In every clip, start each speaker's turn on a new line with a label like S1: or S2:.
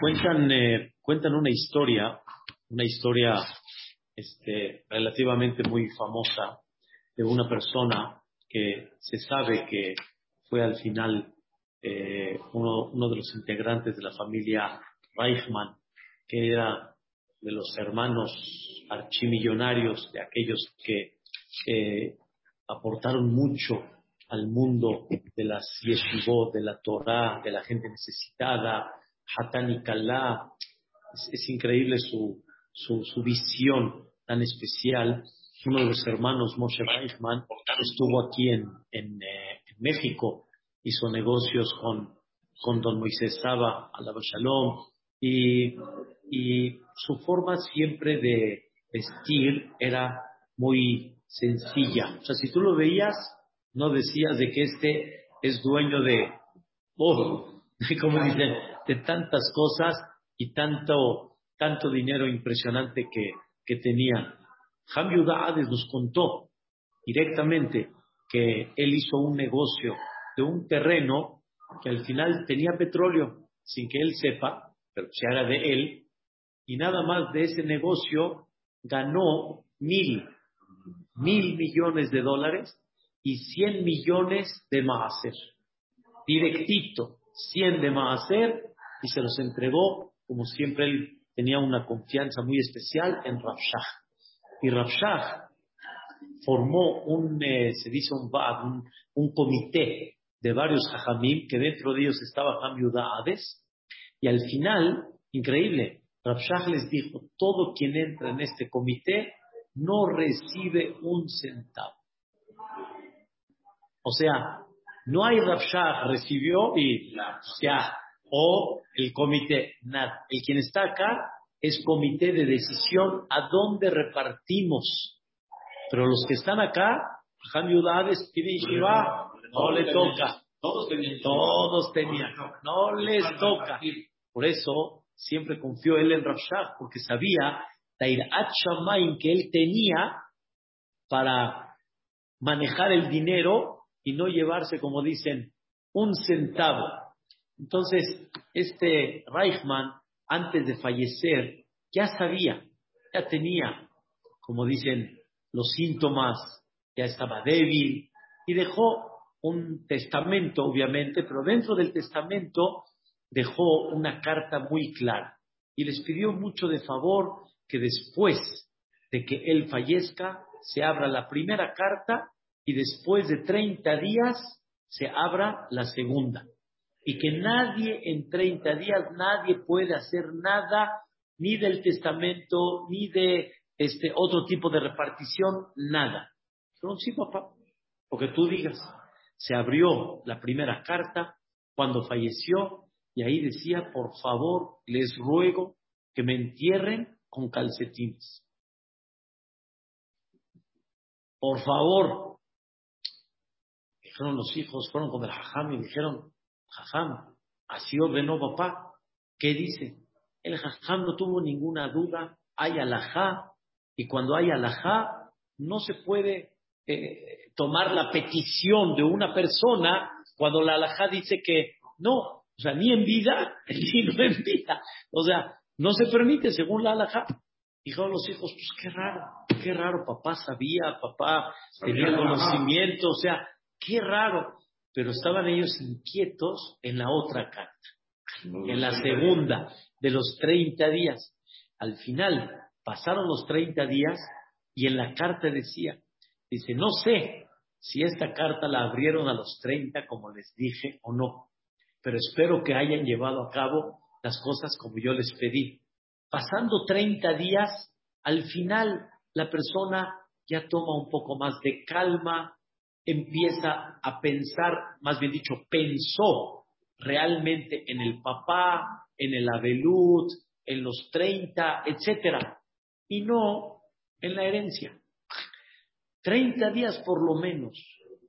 S1: Cuentan, eh, cuentan una historia, una historia este, relativamente muy famosa de una persona que se sabe que fue al final eh, uno, uno, de los integrantes de la familia Reichmann, que era de los hermanos archimillonarios, de aquellos que aportaron mucho al mundo de las yeshivot, de la Torah, de la gente necesitada, Hatan y Kalá. Es, increíble su, su, visión tan especial. Uno de los hermanos, Moshe Reichman, estuvo aquí en, en, eh, México, hizo negocios con, con don Moisés Saba, Alaba Shalom, y, y su forma siempre de vestir era muy sencilla. O sea, si tú lo veías, no decías de que este es dueño de, oh, como dicen, de tantas cosas y tanto, tanto dinero impresionante que, que tenía. Ham Hades nos contó directamente que él hizo un negocio de un terreno que al final tenía petróleo, sin que él sepa, pero se haga de él, y nada más de ese negocio ganó mil, mil millones de dólares y 100 millones de Maaser. Directito, 100 de Maaser y se los entregó, como siempre él tenía una confianza muy especial en Rafshah. Y Rafshah formó un, eh, se dice un un, un, comité de varios hajamim, que dentro de ellos estaba Ham Hades, y al final, increíble, Rafshah les dijo, todo quien entra en este comité no recibe un centavo. O sea, no hay Rabshah recibió y ya, o el comité, nada. El quien está acá es comité de decisión a dónde repartimos. Pero los que están acá, piden Shiva, no le toca. Todos tenían. Todos tenían. No les toca. Por eso siempre confió él en Rabshah, porque sabía Tairat Shamaim que él tenía para manejar el dinero y no llevarse, como dicen, un centavo. Entonces, este Reichmann, antes de fallecer, ya sabía, ya tenía, como dicen, los síntomas, ya estaba débil y dejó un testamento, obviamente, pero dentro del testamento dejó una carta muy clara y les pidió mucho de favor que después de que él fallezca se abra la primera carta y después de 30 días se abra la segunda. Y que nadie en 30 días, nadie puede hacer nada, ni del testamento, ni de este otro tipo de repartición, nada. Pero sí, papá, porque tú digas, se abrió la primera carta cuando falleció y ahí decía, por favor, les ruego que me entierren con calcetines. Por favor, Dijeron los hijos, fueron con el jajam y dijeron, jajam, así ordenó papá. ¿Qué dice? El jajam no tuvo ninguna duda, hay alajá, y cuando hay alajá, no se puede eh, tomar la petición de una persona cuando la alajá dice que no, o sea, ni en vida, ni no en vida. O sea, no se permite según la alajá. Dijeron los hijos, pues qué raro, qué raro, papá sabía, papá tenía conocimiento, o sea, Qué raro. Pero estaban ellos inquietos en la otra carta, en la segunda, de los 30 días. Al final, pasaron los 30 días y en la carta decía, dice, no sé si esta carta la abrieron a los 30 como les dije o no, pero espero que hayan llevado a cabo las cosas como yo les pedí. Pasando 30 días, al final la persona ya toma un poco más de calma, empieza a pensar, más bien dicho, pensó realmente en el papá, en el abelut, en los 30, etcétera, y no en la herencia. 30 días por lo menos,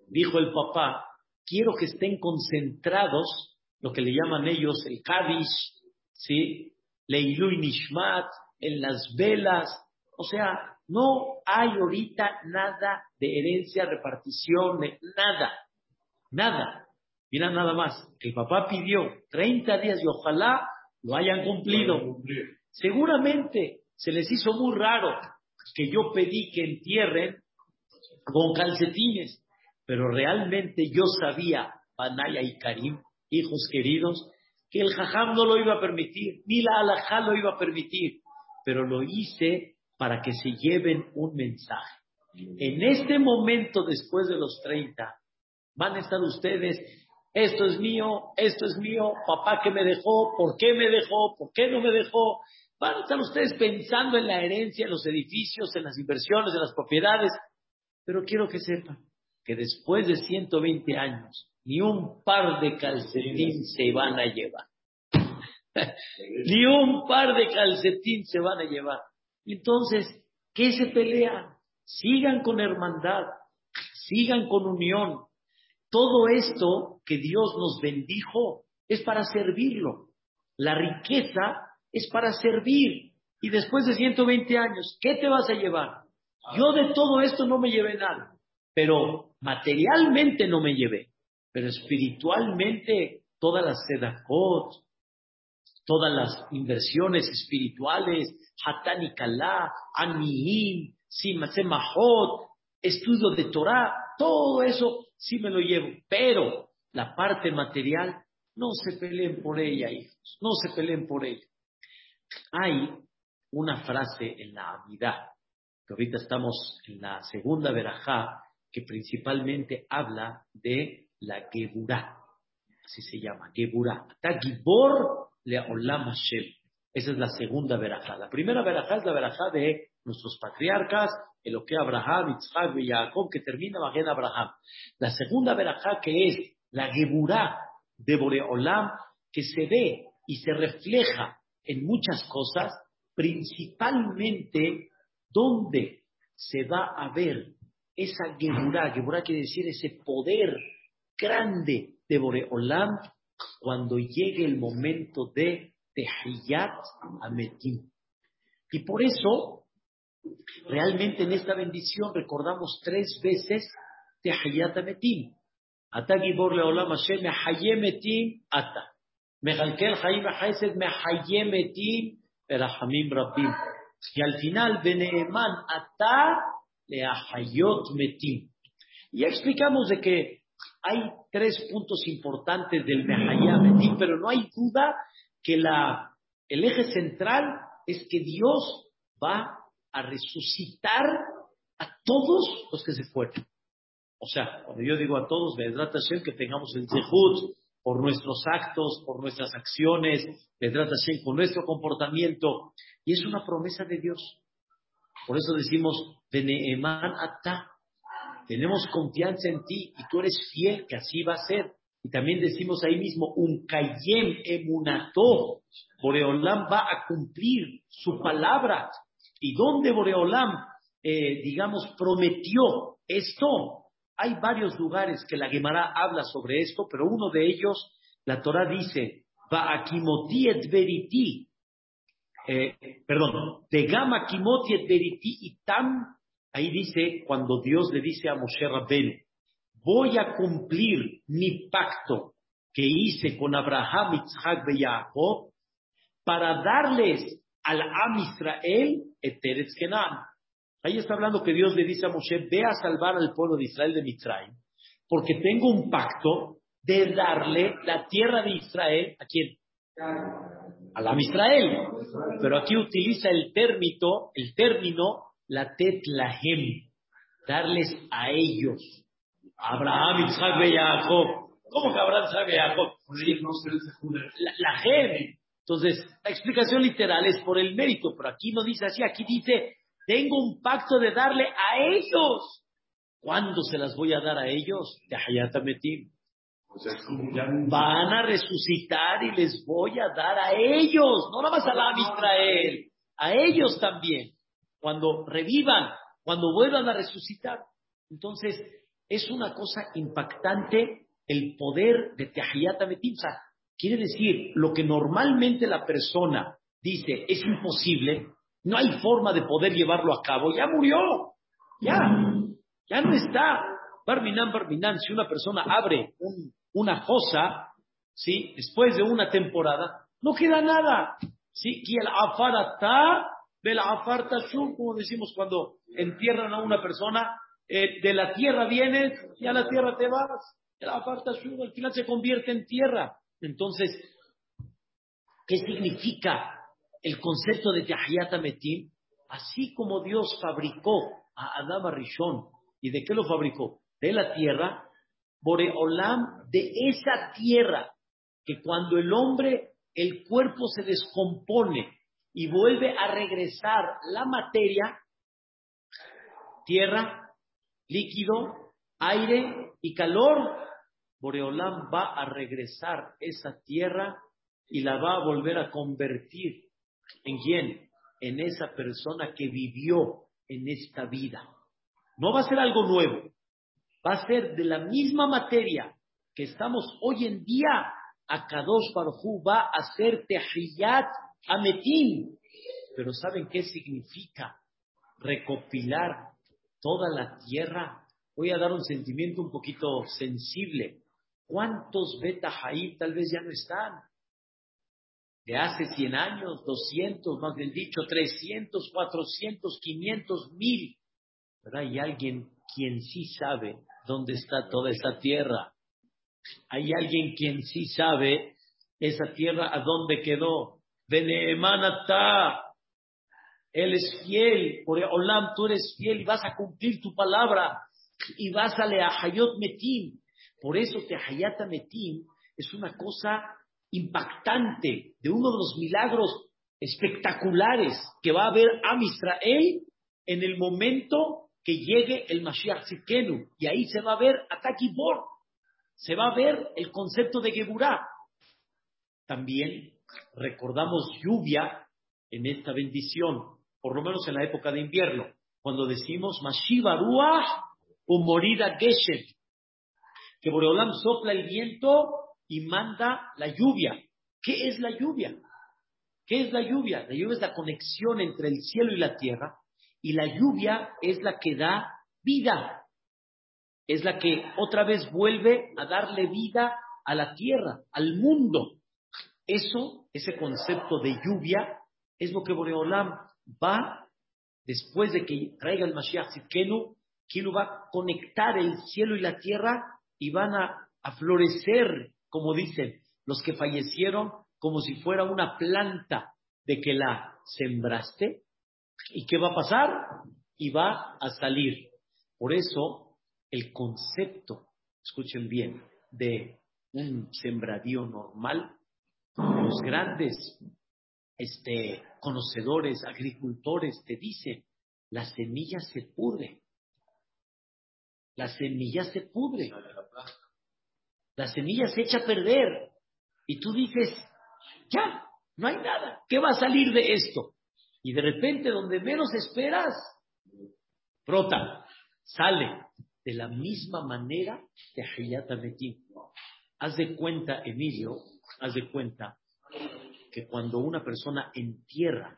S1: dijo el papá, quiero que estén concentrados, lo que le llaman ellos el Kadish, ¿sí? Leilu Nishmat, en las velas, o sea, no hay ahorita nada de herencia, repartición, nada, nada. Mira nada más, el papá pidió 30 días y ojalá lo hayan cumplido. Seguramente se les hizo muy raro que yo pedí que entierren con calcetines, pero realmente yo sabía, Banaya y Karim, hijos queridos, que el jajam no lo iba a permitir, ni la alajá lo iba a permitir, pero lo hice para que se lleven un mensaje. En este momento, después de los 30, van a estar ustedes, esto es mío, esto es mío, papá que me dejó, por qué me dejó, por qué no me dejó. Van a estar ustedes pensando en la herencia, en los edificios, en las inversiones, en las propiedades. Pero quiero que sepan que después de 120 años, ni un par de calcetín se van a llevar. ni un par de calcetín se van a llevar. Entonces, ¿qué se pelean? Sigan con hermandad, sigan con unión. Todo esto que Dios nos bendijo es para servirlo. La riqueza es para servir. Y después de 120 años, ¿qué te vas a llevar? Yo de todo esto no me llevé nada, pero materialmente no me llevé, pero espiritualmente todas las sedakot, todas las inversiones espirituales, Hatani Kalá, Aniim, Mahot, estudio de Torah, todo eso sí me lo llevo, pero la parte material, no se peleen por ella, hijos, no se peleen por ella. Hay una frase en la Amidad, que ahorita estamos en la segunda verajá, que principalmente habla de la Geburá, así se llama, Geburá. Gibor le Olam Hashem. Esa es la segunda verajá. La primera verajá es la verajá de nuestros patriarcas, el que Abraham, Isaac y Jacob, que termina en Abraham. La segunda verajá que es la Geburá de Boreolam, que se ve y se refleja en muchas cosas, principalmente donde se va a ver esa Geburá. Geburá quiere decir ese poder grande de Boreolam cuando llegue el momento de Tehiyat Ametim. Y por eso, realmente en esta bendición recordamos tres veces Tehiyat Ametim. Ata Gibor Leolam Hashem Mehayemetim Ata. Mechalkel Chaim Hesed Mehayemetim Erahamim Rabbim. Y al final, Beneeman Ata Leahayot Metim. Y ya explicamos de que hay tres puntos importantes del Mehayemetim, pero no hay duda que la, el eje central es que Dios va a resucitar a todos los que se fueron. O sea, cuando yo digo a todos, Vedrat Hashem, que tengamos el Zehut por nuestros actos, por nuestras acciones, Vedrat Hashem, con nuestro comportamiento. Y es una promesa de Dios. Por eso decimos, Beneeman Ata. Tenemos confianza en ti y tú eres fiel que así va a ser. Y también decimos ahí mismo, un Kayem Emunato. Boreolam va a cumplir su palabra. ¿Y dónde Boreolam, eh, digamos, prometió esto? Hay varios lugares que la Gemara habla sobre esto, pero uno de ellos, la Torah dice, va a et veriti. Eh, perdón, Tegama kimoti et veriti y tam. Ahí dice, cuando Dios le dice a Moshe Rabbenu, voy a cumplir mi pacto que hice con Abraham, Isaac y Jacob para darles al Am Israel Eteretz Kenan. Ahí está hablando que Dios le dice a Moshe, ve a salvar al pueblo de Israel de Mitzrayim, porque tengo un pacto de darle la tierra de Israel, ¿a quién? Al Am Israel. Pero aquí utiliza el término, el término, la tetlahem, darles a ellos. Abraham, Isaac y Jacob. ¿Cómo que Abraham, Isaac y Jacob? La, la gem. Entonces, la explicación literal es por el mérito, pero aquí no dice así, aquí dice, tengo un pacto de darle a ellos. ¿Cuándo se las voy a dar a ellos? Van a resucitar y les voy a dar a ellos, no nada más a la Israel, a ellos también, cuando revivan, cuando vuelvan a resucitar. Entonces, es una cosa impactante el poder de Tehiyat Ametim. quiere decir, lo que normalmente la persona dice es imposible, no hay forma de poder llevarlo a cabo, ya murió, ya, ya no está. Barminan, Barminan, si una persona abre una fosa, ¿sí? después de una temporada, No queda nada. Sí, afarata, del afartashum, como decimos cuando entierran a una persona, eh, de la tierra vienes y a la tierra te vas. El afartashum al final se convierte en tierra. Entonces, ¿qué significa el concepto de Tahiyat Metim? Así como Dios fabricó a Adam Rishon, ¿y de qué lo fabricó? De la tierra, Boreolam, de esa tierra, que cuando el hombre, el cuerpo se descompone y vuelve a regresar la materia, tierra, líquido, aire y calor, Boreolam va a regresar esa tierra y la va a volver a convertir en quién? En esa persona que vivió en esta vida. No va a ser algo nuevo, va a ser de la misma materia que estamos hoy en día. A Kadosh Baruj va a hacer Tehiyat Ametim. Pero ¿saben qué significa recopilar toda la tierra? Voy a dar un sentimiento un poquito sensible. ¿Cuántos Betahaim tal vez ya no están? De hace 100 años, 200, más bien dicho, 300, 400, 500, mil. Pero hay alguien quien sí sabe dónde está toda esa tierra. Hay alguien quien sí sabe esa tierra a dónde quedó. Beneemanata. Él es fiel. Por Olam, tú eres fiel y vas a cumplir tu palabra. Y vas a leer a Hayot Metim. Por eso te Hayata Metim es una cosa impactante, de uno de los milagros espectaculares que va a haber a Israel en el momento que llegue el Mashiach Tzidkenu. Y ahí se va a ver Ataki Bor. Se va a ver el concepto de Geburah. También recordamos lluvia en esta bendición, por lo menos en la época de invierno, cuando decimos Mashiva o Morida Geshem que Boreolam sopla el viento y manda la lluvia. ¿Qué es la lluvia? ¿Qué es la lluvia? La lluvia es la conexión entre el cielo y la tierra y la lluvia es la que da vida. Es la que otra vez vuelve a darle vida a la tierra, al mundo. Eso, ese concepto de lluvia, es lo que Boreolam va, después de que traiga el Mashiach Zitkenu, que lo va a conectar el cielo y la tierra y van a, florecer, como dicen, los que fallecieron como si fuera una planta de que la sembraste. ¿Y qué va a pasar? Y va a salir. Por eso, el concepto, escuchen bien, de un sembradío normal, los grandes este, conocedores, agricultores, te dicen, la semilla se pudre la semilla se pudre. La semilla se echa a perder. Y tú dices, ya, no hay nada. ¿Qué va a salir de esto? Y de repente, donde menos esperas, brota, sale. De la misma manera Hayata Haz de cuenta, Emilio, haz de cuenta que cuando una persona entierra,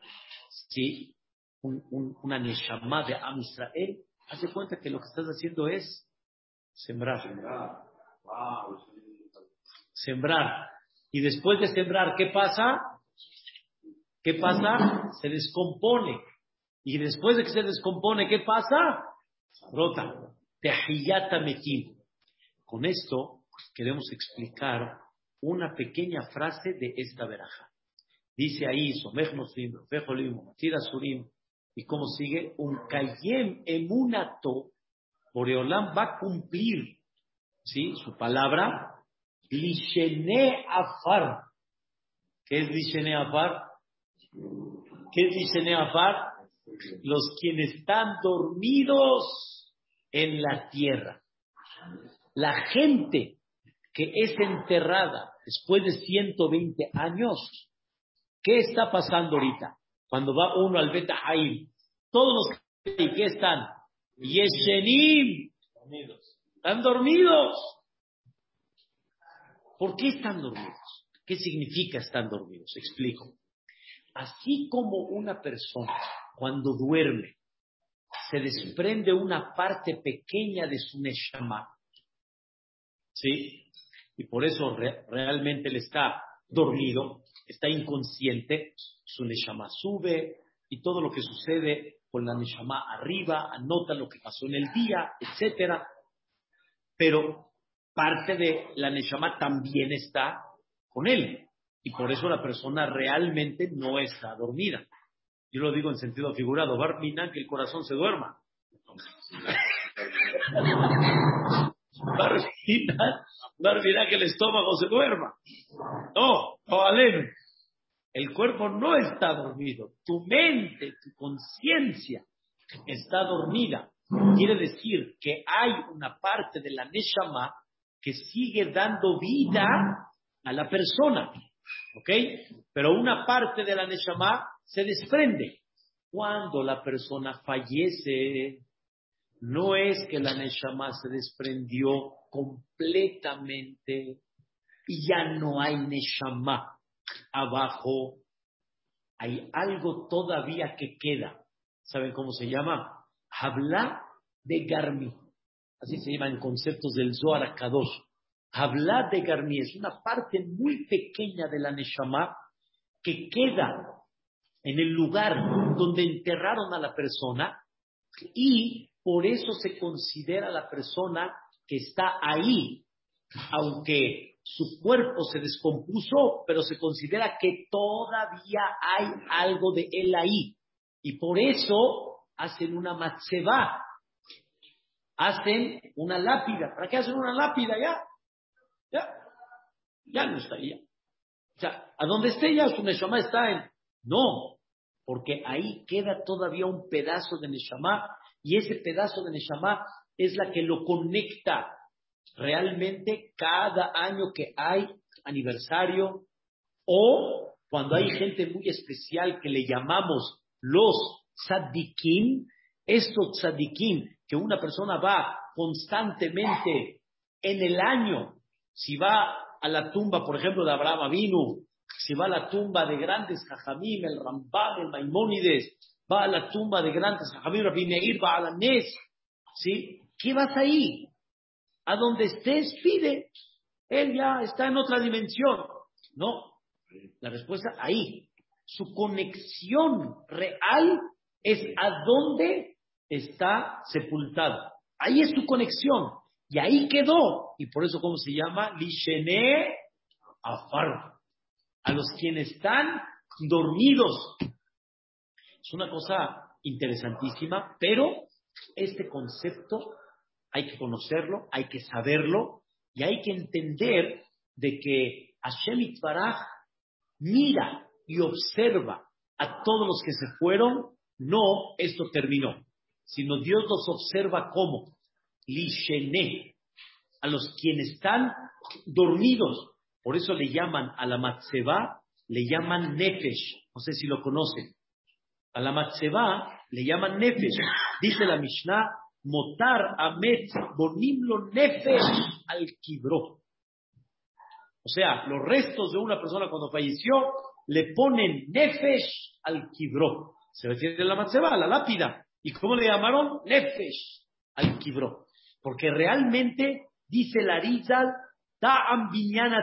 S1: ¿sí? una Neshama de Am Israel, Hace cuenta que lo que estás haciendo es sembrar. Sembrar. Y después de sembrar, ¿qué pasa? ¿Qué pasa? Se descompone. Y después de que se descompone, ¿qué pasa? Rota. Tehiyata metim. Con esto queremos explicar una pequeña frase de esta veraja. Dice ahí, Somech Nosrim, Tira Surim, ¿Y cómo sigue? Un Kayem Emunato, Boreolam va a cumplir ¿sí? su palabra. Lishene Afar. ¿Qué es Lishene Afar? ¿Qué es Lishene Afar? Los quienes están dormidos en la tierra. La gente que es enterrada después de 120 años, ¿qué está pasando ahorita? Cuando va uno al Beta Haim, todos los que están, Yeshenim, están dormidos. ¿Por qué están dormidos? ¿Qué significa están dormidos? Explico. Así como una persona cuando duerme se desprende una parte pequeña de su neshama, ¿sí? Y por eso realmente le está dormido. está inconsciente, su Neshama sube y todo lo que sucede con la Neshama arriba, anota lo que pasó en el día, etc. Pero parte de la Neshama también está con él. Y por eso la persona realmente no está dormida. Yo lo digo en sentido figurado, Barmina que el corazón se duerma. Barmina que el estómago se duerma. No, no, aleno. El cuerpo no está dormido. Tu mente, tu conciencia está dormida. Quiere decir que hay una parte de la Neshama que sigue dando vida a la persona. ¿Ok? Pero una parte de la Neshama se desprende. Cuando la persona fallece, no es que la Neshama se desprendió completamente y ya no hay Neshama abajo. Hay algo todavía que queda. ¿Saben cómo se llama? Habla de Garmi. Así se llama en conceptos del Zohar Kadosh. Habla de Garmi es una parte muy pequeña de la Neshama que queda en el lugar donde enterraron a la persona y por eso se considera la persona que está ahí, aunque su cuerpo se descompuso, pero se considera que todavía hay algo de él ahí. Y por eso hacen una matzeba, hacen una lápida. ¿Para qué hacen una lápida ya? Ya, ya no estaría. O sea, a donde esté ya su Neshama está en. No, porque ahí queda todavía un pedazo de Neshama y ese pedazo de Neshama es la que lo conecta realmente cada año que hay aniversario o cuando hay gente muy especial que le llamamos los tzadikim, estos tzadikim que una persona va constantemente en el año si va a la tumba, por ejemplo, de Abraham Avinu, si va a la tumba de grandes Jajamim, el Rambam, el Maimónides, va a la tumba de grandes va a la Nes, ¿sí? ¿Qué vas ahí? A donde estés, pide. Él ya está en otra dimensión. No, la respuesta ahí. Su conexión real es a dónde está sepultado. Ahí es su conexión. Y ahí quedó. Y por eso, ¿cómo se llama? Lishene Afar. A los quienes están dormidos. Es una cosa interesantísima, pero este concepto hay que conocerlo, hay que saberlo y hay que entender de que Hashem Itbaraj mira y observa a todos los que se fueron, no esto terminó, sino Dios los observa como Lishene, a los quienes están dormidos. Por eso le llaman a la Matseba, le llaman Nefesh. No sé si lo conocen. A la Matseba le llaman Nefesh. Dice la Mishnah, Motar Amet Bonimlo Nefesh al Kibro. O sea, los restos de una persona cuando falleció le ponen Nefesh al Kibro. Se refiere a la Matseba, a la lápida. ¿Y cómo le llamaron? Nefesh al Kibro. Porque realmente, dice la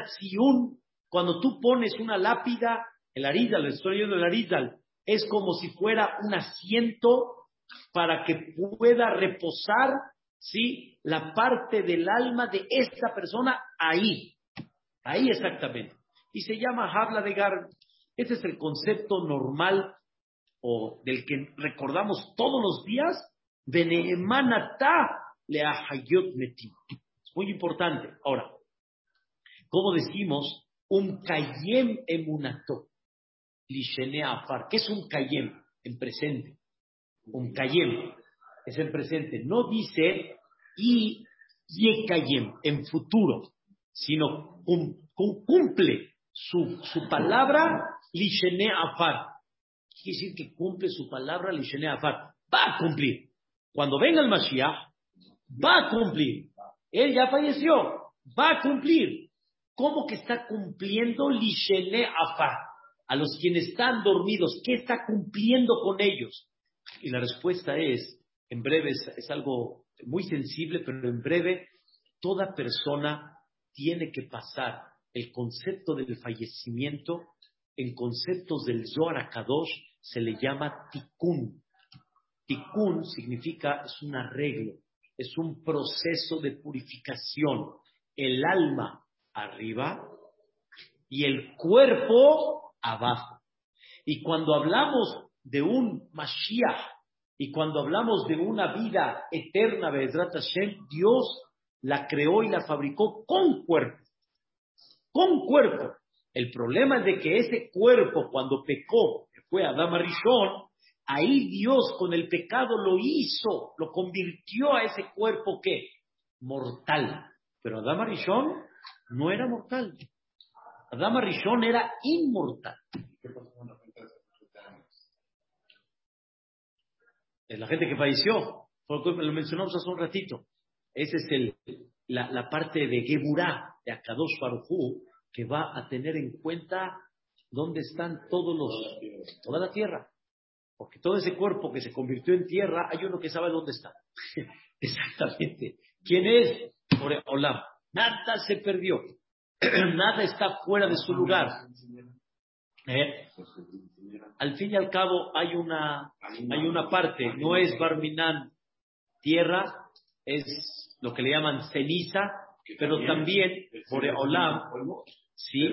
S1: Tziun, cuando tú pones una lápida, el Arizal, el estoy del Arizal, es como si fuera un asiento para que pueda reposar, ¿sí? La parte del alma de esta persona ahí. Ahí exactamente. Y se llama Habla de Gar. Este es el concepto normal o del que recordamos todos los días de Neemanatá es muy importante. Ahora, ¿cómo decimos un kayem emunato? Afar. ¿Qué es un kayem en presente? Un kayem es en presente. No dice y kayem en futuro, sino cumple su, su palabra lishene afar. Quiere decir que cumple su palabra lishene afar. Va a cumplir. Cuando venga el Mashiach, va a cumplir. Él ya falleció, va a cumplir. ¿Cómo que está cumpliendo Lishene Afar? A los quienes están dormidos, ¿qué está cumpliendo con ellos? Y la respuesta es, en breve, es, algo muy sensible, pero en breve, toda persona tiene que pasar el concepto del fallecimiento en conceptos del Zohar Kadosh se le llama tikkun. Tikkun significa, es un arreglo, es un proceso de purificación. El alma arriba y el cuerpo abajo. Y cuando hablamos de un Mashiach y cuando hablamos de una vida eterna, Dios la creó y la fabricó con cuerpo. Con cuerpo. El problema es de que ese cuerpo, cuando pecó, fue Adama Rishon, ahí Dios con el pecado lo hizo, lo convirtió a ese cuerpo que mortal. Pero Adama Rishon no era mortal. Adama Rishon era inmortal. Es la gente que falleció. Lo mencionamos hace un ratito. Esa es el, la, parte de Geburah, de Akadosh Baruchu, que va a tener en cuenta dónde están todos los, toda la tierra. Porque todo ese cuerpo que se convirtió en tierra, hay uno que sabe dónde está. Exactamente. ¿Quién es? Hola. Nada se perdió. Nada está fuera de su lugar. ¿Eh? Al fin y al cabo hay una, hay una parte, no es Barminan tierra, es lo que le llaman ceniza, pero también por Olam, sí,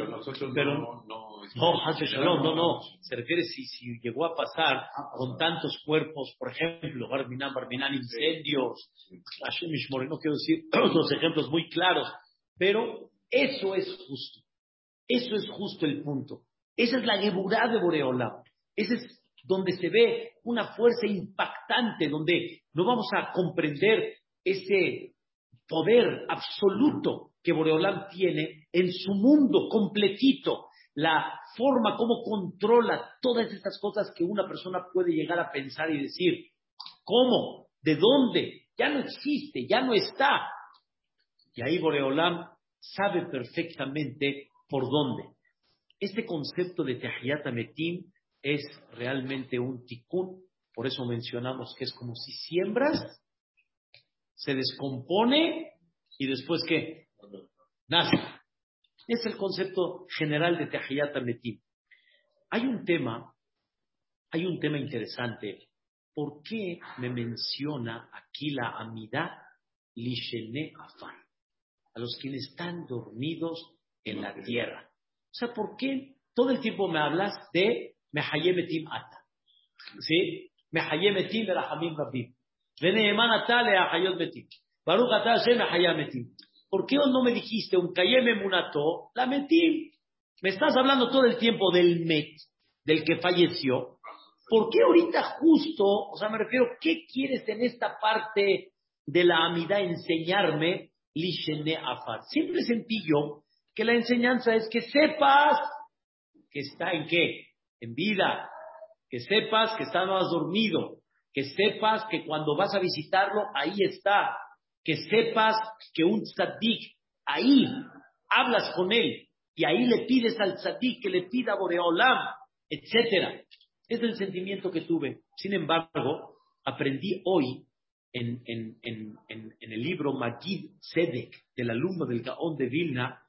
S1: pero no, no, no, no, no, se refiere si, si llegó a pasar ah, con tantos cuerpos, por ejemplo, Barminan, Barminan, incendios, Hashem no quiero decir otros ejemplos muy claros, pero eso es justo, eso es justo el punto. Esa es la geburá de Boreolam. Ese es donde se ve una fuerza impactante, donde no vamos a comprender ese poder absoluto que Boreolam tiene en su mundo completito, la forma como controla todas estas cosas que una persona puede llegar a pensar y decir, ¿cómo? ¿De dónde? Ya no existe, ya no está. Y ahí Boreolam sabe perfectamente por dónde. Este concepto de Tehiyat Metim es realmente un tikkun, por eso mencionamos que es como si siembras, se descompone y después ¿qué? Nace. Es el concepto general de Tehiyat Metim. Hay un tema, hay un tema interesante. ¿Por qué me menciona aquí la amidad Lishene Afar? A los quienes están dormidos en la tierra. O sea, ¿por qué todo el tiempo me hablas de Mehayemetim Ata? ¿Sí? Mehayemetim Erahamim Rabim. Veneeman Ata Leahayot Metim. Baruch Ata Hashem Mehayemetim. ¿Por qué no me dijiste un Kayeme Munato? La Metim. Me estás hablando todo el tiempo del Met, del que falleció. ¿Por qué ahorita justo, o sea, me refiero, ¿qué quieres en esta parte de la amidad enseñarme? Afar. Siempre sentí yo que la enseñanza es que sepas que está en qué? En vida. Que sepas que está más dormido. Que sepas que cuando vas a visitarlo, ahí está. Que sepas que un tzadik, ahí hablas con él. Y ahí le pides al tzadik que le pida Boreolam, etc. Es el sentimiento que tuve. Sin embargo, aprendí hoy en, el libro Magid Sedek del alumno del Gaón de Vilna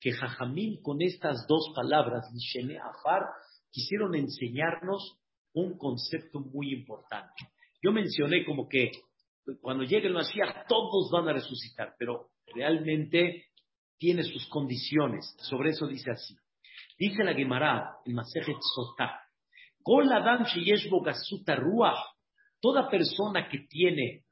S1: que Jajamín con estas dos palabras, Mishene Afar, quisieron enseñarnos un concepto muy importante. Yo mencioné como que cuando llegue el Mashiach todos van a resucitar, pero realmente tiene sus condiciones. Sobre eso dice así. Dice la Gemara, el Masejet Sotah, Kol Adam Ruach, toda persona que tiene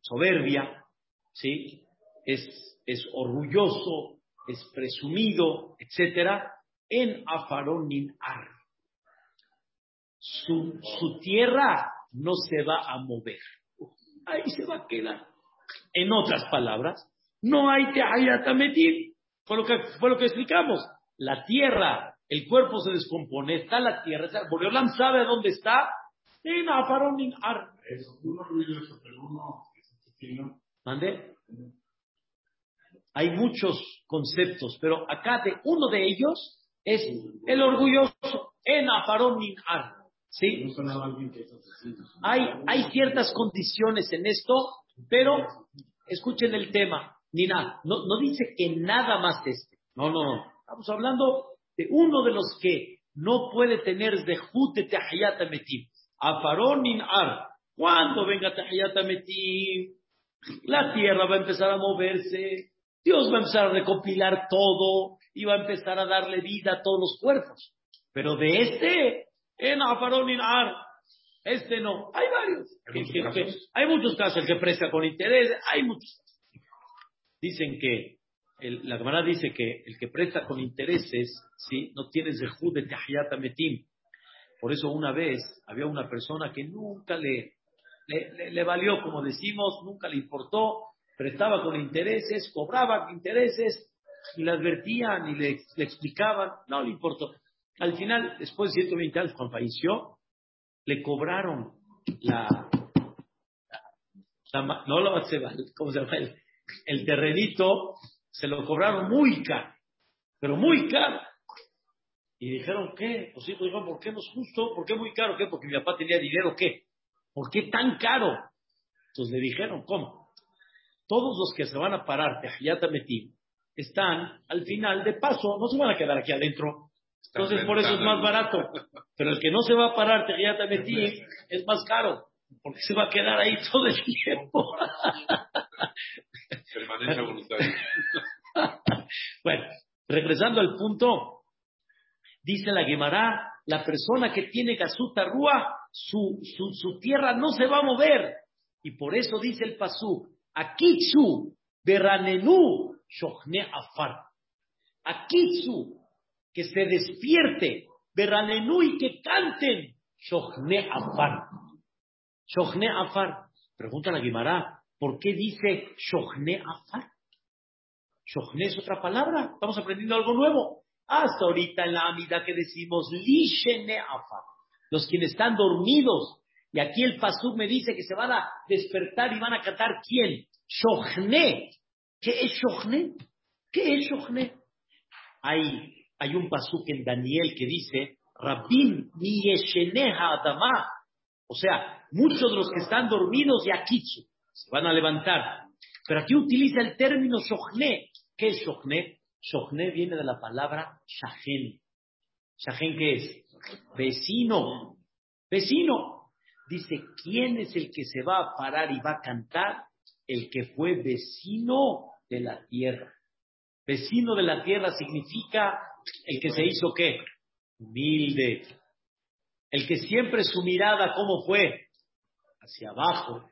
S1: soberbia, ¿sí? es, es orgulloso, es presumido, etcétera, en Afaronin Ar. Su, su tierra no se va a mover. Ahí se va a quedar. En otras palabras, no hay Tehayatametir. Fue lo que, fue lo que explicamos. La tierra, el cuerpo se descompone, está la tierra. Boreolam sabe dónde está. En Afaronin Ar. ¿Mande? Hay muchos conceptos, pero acá de uno de ellos es el orgulloso en Afarón Ar. ¿Sí? Hay, hay ciertas condiciones en esto, pero escuchen el tema. Ni nada. No, no dice que nada más este. No, no, no. Estamos hablando de uno de los que no puede tener zehut de Tahiyat Metim. Aparonin ar. Cuando venga Tahiyat la tierra va a empezar a moverse, Dios va a empezar a recopilar todo y va a empezar a darle vida a todos los cuerpos. Pero de este, en Aparonin ar, este no. Hay varios. Hay muchos, casos. El que presta con interés, hay muchos Dicen que, la cámara dice que el que presta con intereses, ¿sí? no tiene zehud de tahiyat metim. Por eso una vez había una persona que nunca le, le, valió, como decimos, nunca le importó, prestaba con intereses, cobraba intereses, y le advertían y le, le explicaban, no le importó. Al final, después de 120 años, cuando falleció, le cobraron la, no la ¿cómo se llama? El, terrenito, se lo cobraron muy caro, pero muy caro. Y dijeron, ¿qué? Los hijos dijeron, ¿por qué no es justo? ¿Por qué muy caro? ¿Qué? Porque mi papá tenía dinero, ¿qué? ¿Por qué tan caro? Entonces le dijeron, ¿cómo? Todos los que se van a parar de Metim están al final de paso, no se van a quedar aquí adentro, entonces por eso es más barato. Pero el que no se va a parar Metim es más caro, porque se va a quedar ahí todo el tiempo.
S2: Permanencia voluntaria.
S1: bueno, regresando al punto, dice la Gemara, la persona que tiene Gasuta Rúa, su, su, tierra no se va a mover. Y por eso dice el Pasú, Akitsu, Beranenu, Shochne Afar. Akitsu, que se despierte, Berranenú y que canten, Shochne Afar. Shochne Afar. Pregunta la Guimara, ¿por qué dice Shochne Afar? Shochne es otra palabra, estamos aprendiendo algo nuevo. Hasta ahorita en la amida que decimos Lishene Afar, los quienes están dormidos. Y aquí el Pasuk me dice que se van a despertar y van a cantar ¿quién? Shochne. ¿Qué es Shochne? ¿Qué es Shochne? Hay hay un pasuk en Daniel que dice, Rabim yesheneha adama. O sea, muchos de los que están dormidos y akitsu se van a levantar. Pero aquí utiliza el término shochne. ¿Qué es shochne? Shochne viene de la palabra shahen. ¿Shahen qué es? Vecino. Vecino. Dice, ¿quién es el que se va a parar y va a cantar? El que fue vecino de la tierra. Vecino de la tierra significa el que se hizo qué? Humilde. El que siempre su mirada, ¿cómo fue? Hacia abajo,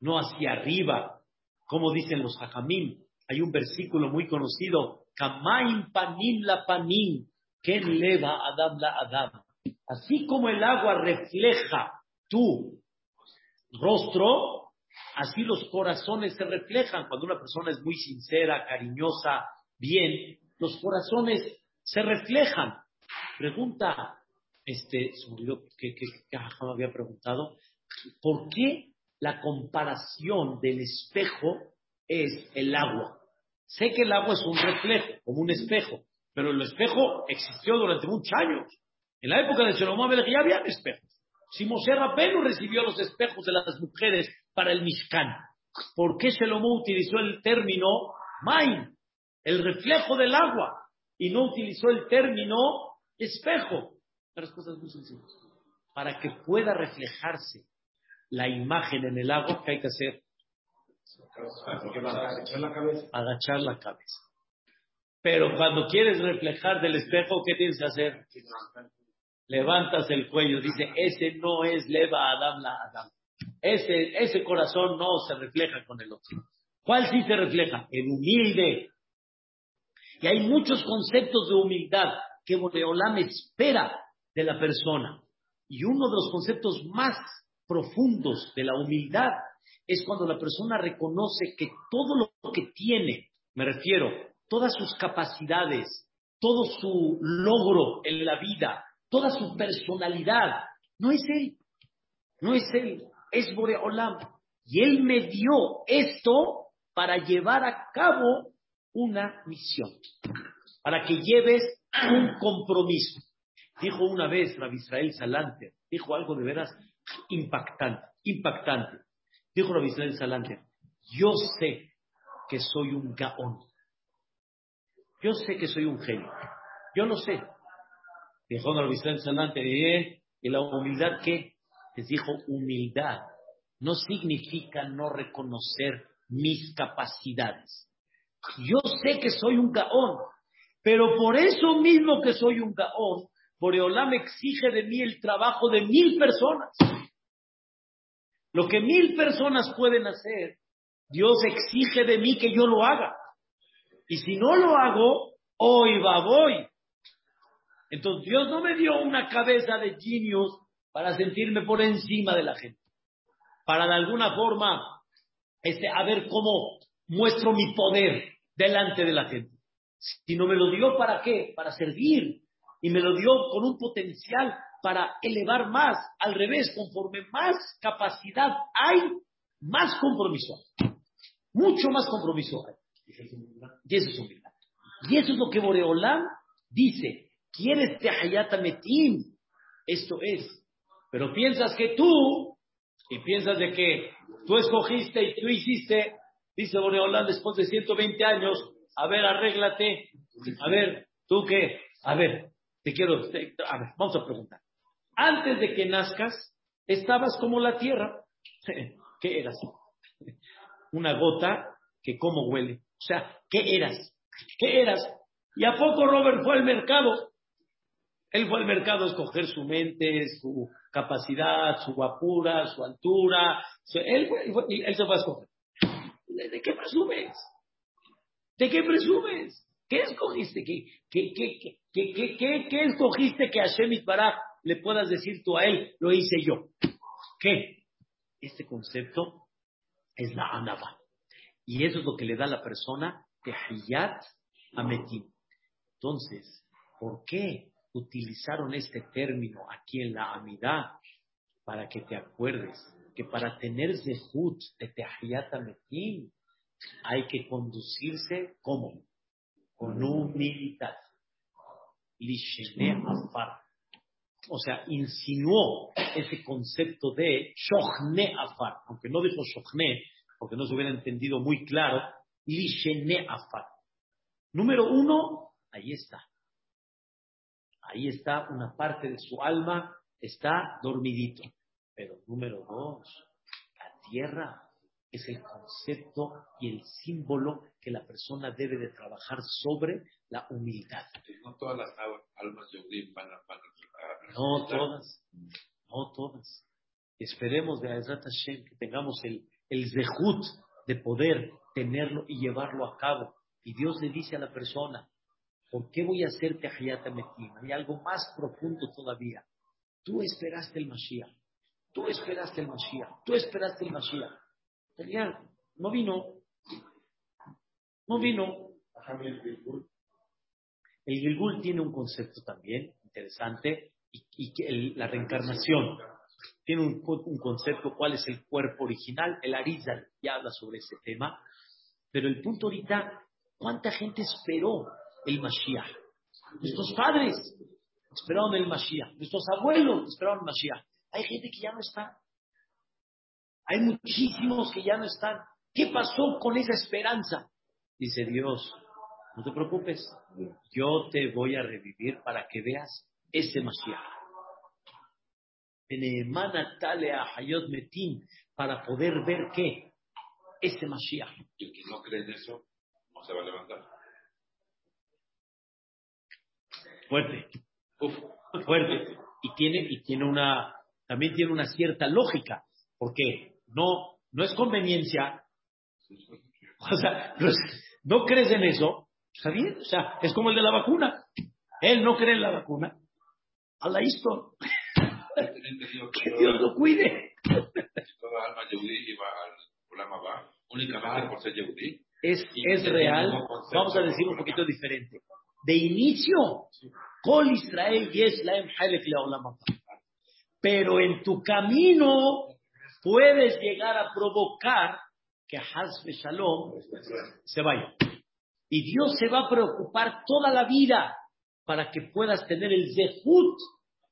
S1: no hacia arriba. Como dicen los hajamim. Hay un versículo muy conocido. Kamaim panim la panim. Ken leva adam la adam. Así como el agua refleja tu rostro, así los corazones se reflejan. Cuando una persona es muy sincera, cariñosa, bien, los corazones se reflejan. Pregunta, este, se me olvidó que, que, había preguntado, ¿por qué la comparación del espejo es el agua? Sé que el agua es un reflejo, como un espejo, pero el espejo existió durante muchos años. En la época de Salomón ya había espejos. Si Moshe Rabenu recibió los espejos de las mujeres para el Mishkan, ¿por qué Salomón utilizó el término Main, el reflejo del agua? y no utilizó el término espejo. La respuesta es muy sencilla. Para que pueda reflejarse la imagen en el agua, ¿qué hay que hacer?
S3: Agachar la cabeza.
S1: Agachar la cabeza. Pero cuando quieres reflejar del espejo, ¿qué tienes que hacer? Levantas el cuello. Dice, ese no es leva Adam la Adam. Ese, ese corazón no se refleja con el otro. ¿Cuál sí se refleja? El humilde, y hay muchos conceptos de humildad que Boreolam espera de la persona. Y uno de los conceptos más profundos de la humildad es cuando la persona reconoce que todo lo que tiene, me refiero, todas sus capacidades, todo su logro en la vida, toda su personalidad, no es él, no es él, es Boreolam. Y él me dio esto para llevar a cabo una misión, para que lleves un compromiso. Dijo una vez Rabbi Israel Salanter, dijo algo de veras impactante, impactante. Dijo Rabbi Israel Salanter, yo sé que soy un gaón. Yo sé que soy un genio. Yo lo sé. Dijo. ¿y la humildad qué? Les dijo, humildad no significa no reconocer mis capacidades. Yo sé que soy un gaón, pero por eso mismo que soy un gaón, Boreolam exige de mí el trabajo de mil personas. Lo que mil personas pueden hacer, Dios exige de mí que yo lo haga. Y si no lo hago, hoy va, voy. Entonces Dios no me dio una cabeza de genios para sentirme por encima de la gente. Para de alguna forma, este, a ver cómo muestro mi poder delante de la gente. Si no me lo dio, ¿para qué? Para servir. Y me lo dio con un potencial para elevar más. Al revés, conforme más capacidad hay, más compromiso hay. Mucho más compromiso hay. Y eso es humildad. Y eso es lo que Boreolam dice. ¿Quieres Tehayata Metim? Esto es. Pero piensas que tú, y piensas de que tú escogiste y tú hiciste, dice Boreolam después de 120 años, a ver, arréglate. A ver, ¿tú qué? A ver, te quiero, a ver, vamos a preguntar. Antes de que nazcas, estabas como la tierra. ¿Qué eras? Una gota que cómo huele. O sea, ¿qué eras? ¿Qué eras? ¿Y a poco Robert fue al mercado? Él fue al mercado a escoger su mente, su capacidad, su guapura, su altura. él, se fue a escoger. ¿De qué presumes? ¿De qué presumes? ¿Qué escogiste? ¿Qué, qué, qué, qué, qué, escogiste que Hashem Itbaraj le puedas decir tú a él? Lo hice yo. ¿Qué? Este concepto es la anaba. Y eso es lo que le da a la persona tehiyat ametim. Entonces, ¿por qué utilizaron este término aquí en la amidad? Para que te acuerdes que para tener zehut de tehiyat hay que conducirse como con humildad. afar. O sea, insinuó ese concepto de shochne afar, aunque no dijo shochne, porque no se hubiera entendido muy claro, lishene afar. Número uno, ahí está. Ahí está una parte de su alma, está dormidito. Pero número dos, la tierra es el concepto y el símbolo que la persona debe de trabajar sobre la humildad.
S2: No todas las almas de van a,
S1: No todas, no todas. Esperemos de Azrat Hashem que tengamos el, el zehut de poder tenerlo y llevarlo a cabo. Y Dios le dice a la persona, ¿por qué voy a hacerte Hayata Metim? Hay algo más profundo todavía. Tú esperaste el Mashiach. Tú esperaste el Mashiach. Tú esperaste el Mashiach no vino. No vino. El Gilgul tiene un concepto también interesante y, la reencarnación tiene un, concepto, cuál es el cuerpo original. El Arizal ya habla sobre ese tema. Pero el punto ahorita, ¿cuánta gente esperó el Mashiach? Nuestros padres esperaron el Mashiach. Nuestros abuelos esperaron el Mashiach. Hay gente que ya no está. Hay muchísimos que ya no están. ¿Qué pasó con esa esperanza? Dice Dios, no te preocupes, yo te voy a revivir para que veas ese Mashiach. Metin, para poder ver qué? Ese Mashiach.
S2: Y el que no cree en eso, no se va a levantar.
S1: Fuerte. Uf, fuerte. Y tiene, y tiene una, también tiene una cierta lógica. ¿Por qué? no, no es conveniencia. O sea, no, crees en eso, está bien, o sea, es como el de la vacuna. Él no cree en la vacuna. A la esto. que Dios lo cuide.
S2: Toda alma yehudí iba al va, únicamente por ser yehudí.
S1: Es, es real, vamos a decir un poquito diferente. De inicio, Col Israel yes la Pero en tu camino puedes llegar a provocar que Hazbe Shalom se vaya. Y Dios se va a preocupar toda la vida para que puedas tener el zehut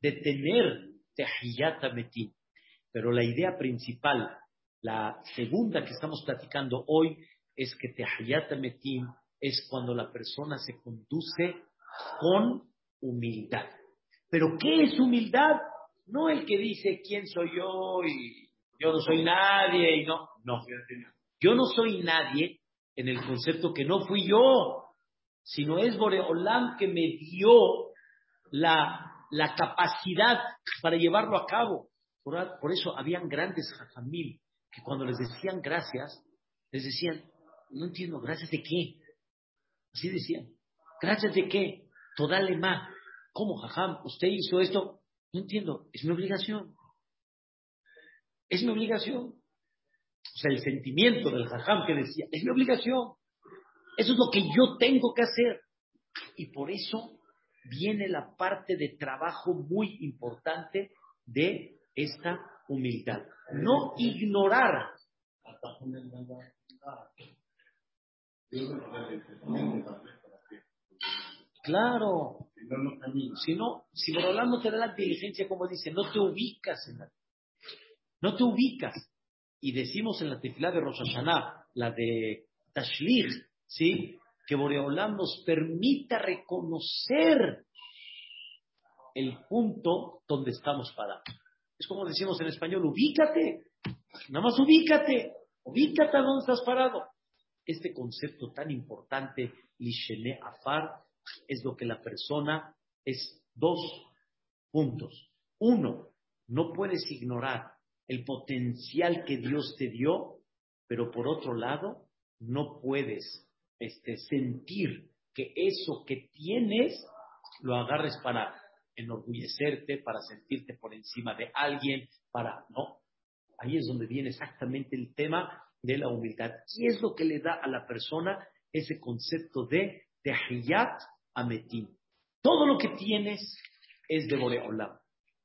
S1: de tener Tehiyat Metim. Pero la idea principal, la segunda que estamos platicando hoy, es que Tehiyat Metim es cuando la persona se conduce con humildad. Pero ¿qué es humildad? No el que dice quién soy yo y yo no soy nadie y no. No. Yo no soy nadie en el concepto que no fui yo, sino es Boreolam que me dio la, la capacidad para llevarlo a cabo. Por, eso habían grandes jajamil que cuando les decían gracias, les decían, no entiendo, ¿gracias de qué? Así decían, ¿gracias de qué? Toda más. ¿Cómo, jajam? ¿Usted hizo esto? No entiendo, es mi obligación. Es mi obligación. O sea, el sentimiento del jajam que decía, es mi obligación. Eso es lo que yo tengo que hacer. Y por eso viene la parte de trabajo muy importante de esta humildad. No ignorar. Claro. Si no, si Borolán no te da la diligencia, como dice, no te ubicas en la no te ubicas. Y decimos en la tefilá de Rosh Hashanah, la de Tashlich, ¿sí? Que Boreolam nos permita reconocer el punto donde estamos parados. Es como decimos en español, ubícate, nada más ubícate, ubícate a donde estás parado. Este concepto tan importante, Lishene Afar, es lo que la persona es dos puntos. Uno, no puedes ignorar el potencial que Dios te dio, pero por otro lado, no puedes este, sentir que eso que tienes lo agarres para enorgullecerte, para sentirte por encima de alguien, para... No, ahí es donde viene exactamente el tema de la humildad. ¿Qué es lo que le da a la persona ese concepto de Tehiyat Ametim? Todo lo que tienes es de Boreolam.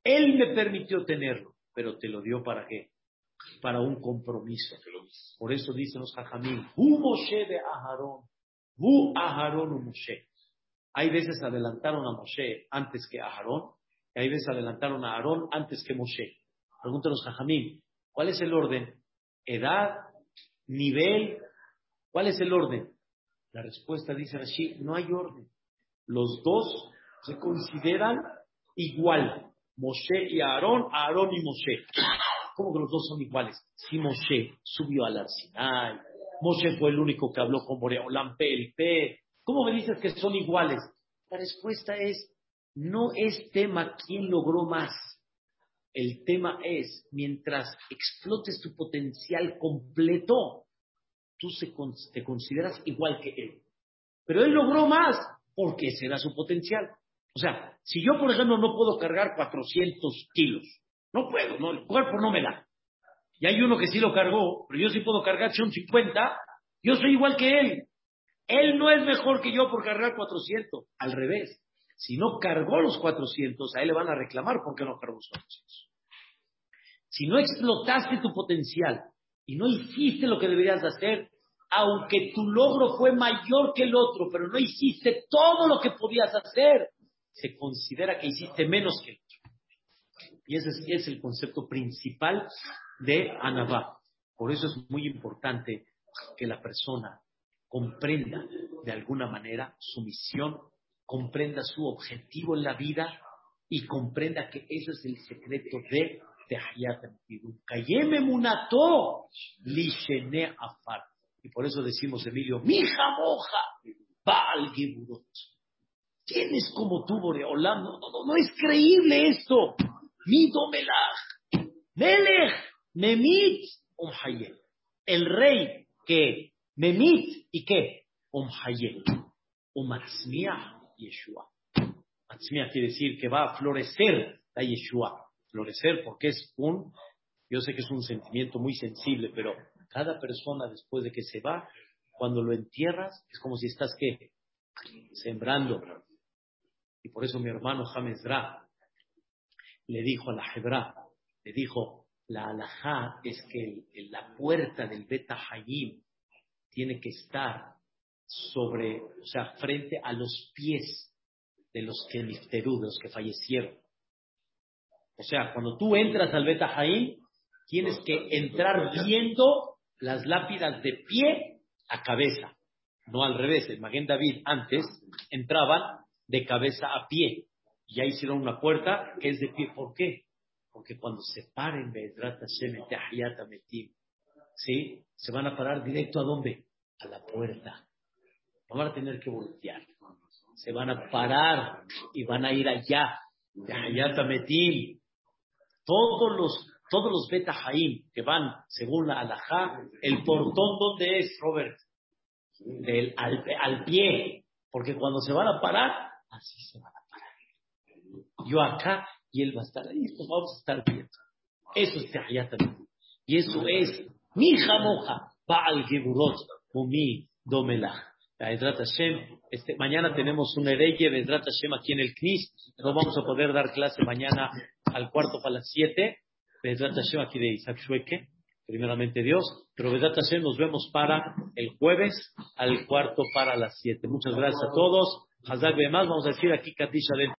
S1: Él me permitió tenerlo pero te lo dio para qué? Para un compromiso. Por eso dicen los hajamim, Hu Moshe de Aharón, Hu Aharón Moshe. Hay veces adelantaron a Moshe antes que a Aharón, y hay veces adelantaron a Aarón antes que Moshe. Preguntan los hajamim, ¿cuál es el orden? ¿Edad? ¿Nivel? ¿Cuál es el orden? La respuesta dice así, no hay orden. Los dos se consideran igual. Moshe y Aarón, Aarón y Moshe. ¿Cómo que los dos son iguales? Si Moshe subió al Arsinai, Moshe fue el único que habló con Boreolam P. ¿Cómo me dices que son iguales? La respuesta es, no es tema quién logró más. El tema es, mientras explotes tu potencial completo, tú te consideras igual que él. Pero él logró más porque será su potencial. O sea, si yo, por ejemplo, no puedo cargar 400 kilos, no puedo, no, el cuerpo no me da. Y hay uno que sí lo cargó, pero yo sí puedo cargar 150, yo soy igual que él. Él no es mejor que yo por cargar 400. Al revés, si no cargó los 400, a él le van a reclamar porque no cargó los 400. Si no explotaste tu potencial y no hiciste lo que deberías de hacer, aunque tu logro fue mayor que el otro, pero no hiciste todo lo que podías hacer, se considera que hiciste menos que el otro. Y ese es, el concepto principal de Anabá. Por eso es muy importante que la persona comprenda de alguna manera su misión, comprenda su objetivo en la vida y comprenda que eso es el secreto de Kayeme Munato Lishene Afar. Y por eso decimos, Emilio, Mija Moja, Baal ¿Quién es como tú, Boreolam? No, no, no, es creíble esto. Mido Melach. Melech, Memit, Umhayel. El rey que Memit y qué? Umhayel. Umatzmiah, Yeshua. Matzmiah quiere decir que va a florecer la Yeshua. Florecer porque es un, yo sé que es un sentimiento muy sensible, pero cada persona después de que se va, cuando lo entierras, es como si estás ¿qué? sembrando, y por eso mi hermano James Dra le dijo a la Hebra, le dijo, la alajá es que la puerta del Beta Hayim tiene que estar sobre, o sea, frente a los pies de los que de los que fallecieron. O sea, cuando tú entras al Beta Hayim, tienes que entrar viendo las lápidas de pie a cabeza, no al revés. El Maguen David antes entraban de cabeza a pie. Y ya hicieron una puerta que es de pie. ¿Por qué? Porque cuando se paren ¿sí? Se van a parar directo a dónde? A la puerta. Van a tener que voltear. Se van a parar y van a ir allá. Hayat Metim. Todos los todos los beta que van según la alajá, el portón donde es, Robert, del, al, al, pie, porque cuando se van a parar, así se van a parar. Yo acá y él va a estar ahí, pues vamos a estar viendo. Eso es Tahiyat Y eso es mi jamoja, Baal Geburot, Mumi Domelach. Este, mañana tenemos un hereje de Hashem aquí en el CNIS. No vamos a poder dar clase mañana al cuarto para las siete. Vedrat Hashem aquí de Isaac Shueke, primeramente Dios, pero Vedrat Hashem nos vemos para el jueves al cuarto para las siete. Muchas gracias a todos. Hazak más vamos a decir aquí Kadisha